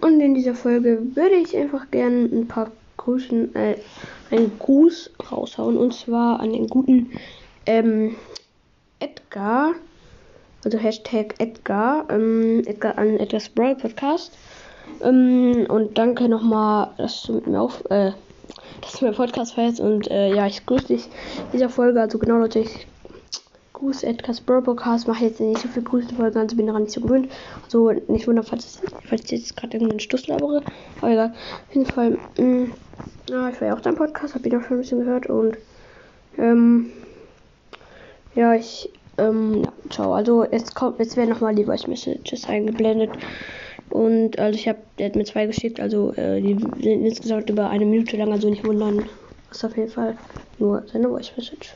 Und in dieser Folge würde ich einfach gerne ein paar Grüßen, äh, einen Gruß raushauen. Und zwar an den guten ähm, Edgar. Also Hashtag Edgar. Ähm, Edgar an Edgar's Brawl Podcast. Ähm, und danke nochmal, dass du mit mir auf, äh, dass du meinen Podcast feierst. Und äh, ja, ich grüße dich in dieser Folge. Also genau Leute, ich Edgar's Brawl Podcast. Mache jetzt nicht so viel Grüßenfolgen, also bin daran nicht so gewöhnt. Also nicht wundern, falls, falls ich jetzt gerade irgendeinen Stuss labere. Aber egal. Auf jeden Fall, mh, mm, ja, ich war ja auch dein Podcast, habe ihn auch schon ein bisschen gehört und ähm, ja, ich, ähm, ja, ciao. Also jetzt kommt, jetzt werden nochmal die Voice Messages eingeblendet. Und also ich habe, der hat mir zwei geschickt, also äh, die sind insgesamt über eine Minute lang, also nicht wundern. Ist auf jeden Fall nur seine Voice Message.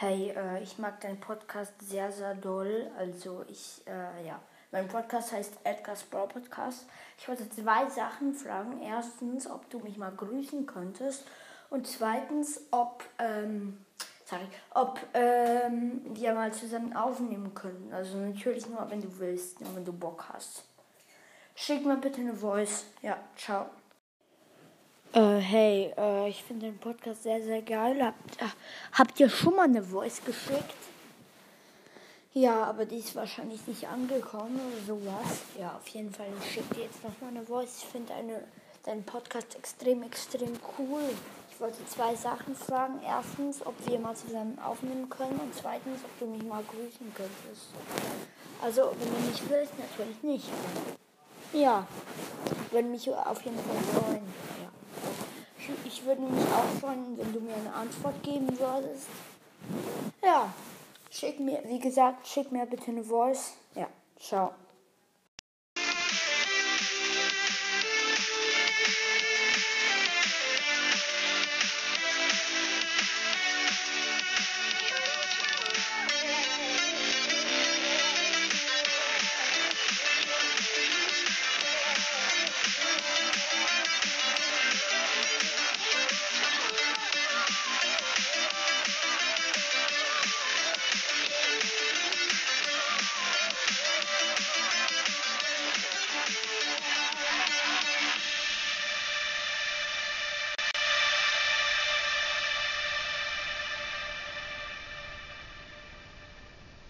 Hey, äh, ich mag deinen Podcast sehr, sehr doll. Also ich, äh, ja, mein Podcast heißt Edgar's Brawl Podcast. Ich wollte zwei Sachen fragen. Erstens, ob du mich mal grüßen könntest. Und zweitens, ob, ähm, sorry, ob ähm, wir mal zusammen aufnehmen können. Also natürlich nur, wenn du willst, nur wenn du Bock hast. Schick mir bitte eine Voice. Ja, ciao. Äh, hey, äh, ich finde den Podcast sehr, sehr geil. Habt, äh, habt ihr schon mal eine Voice geschickt? Ja, aber die ist wahrscheinlich nicht angekommen oder sowas. Ja, auf jeden Fall, ich schicke dir jetzt nochmal eine Voice. Ich finde deinen Podcast extrem, extrem cool. Ich wollte zwei Sachen fragen. Erstens, ob wir mal zusammen aufnehmen können. Und zweitens, ob du mich mal grüßen könntest. Also, wenn du mich willst, natürlich nicht. Ja, würde mich auf jeden Fall freuen. Ja. Ich würde mich auch freuen, wenn du mir eine Antwort geben würdest. Ja, schick mir, wie gesagt, schick mir bitte eine Voice. Ja, ciao.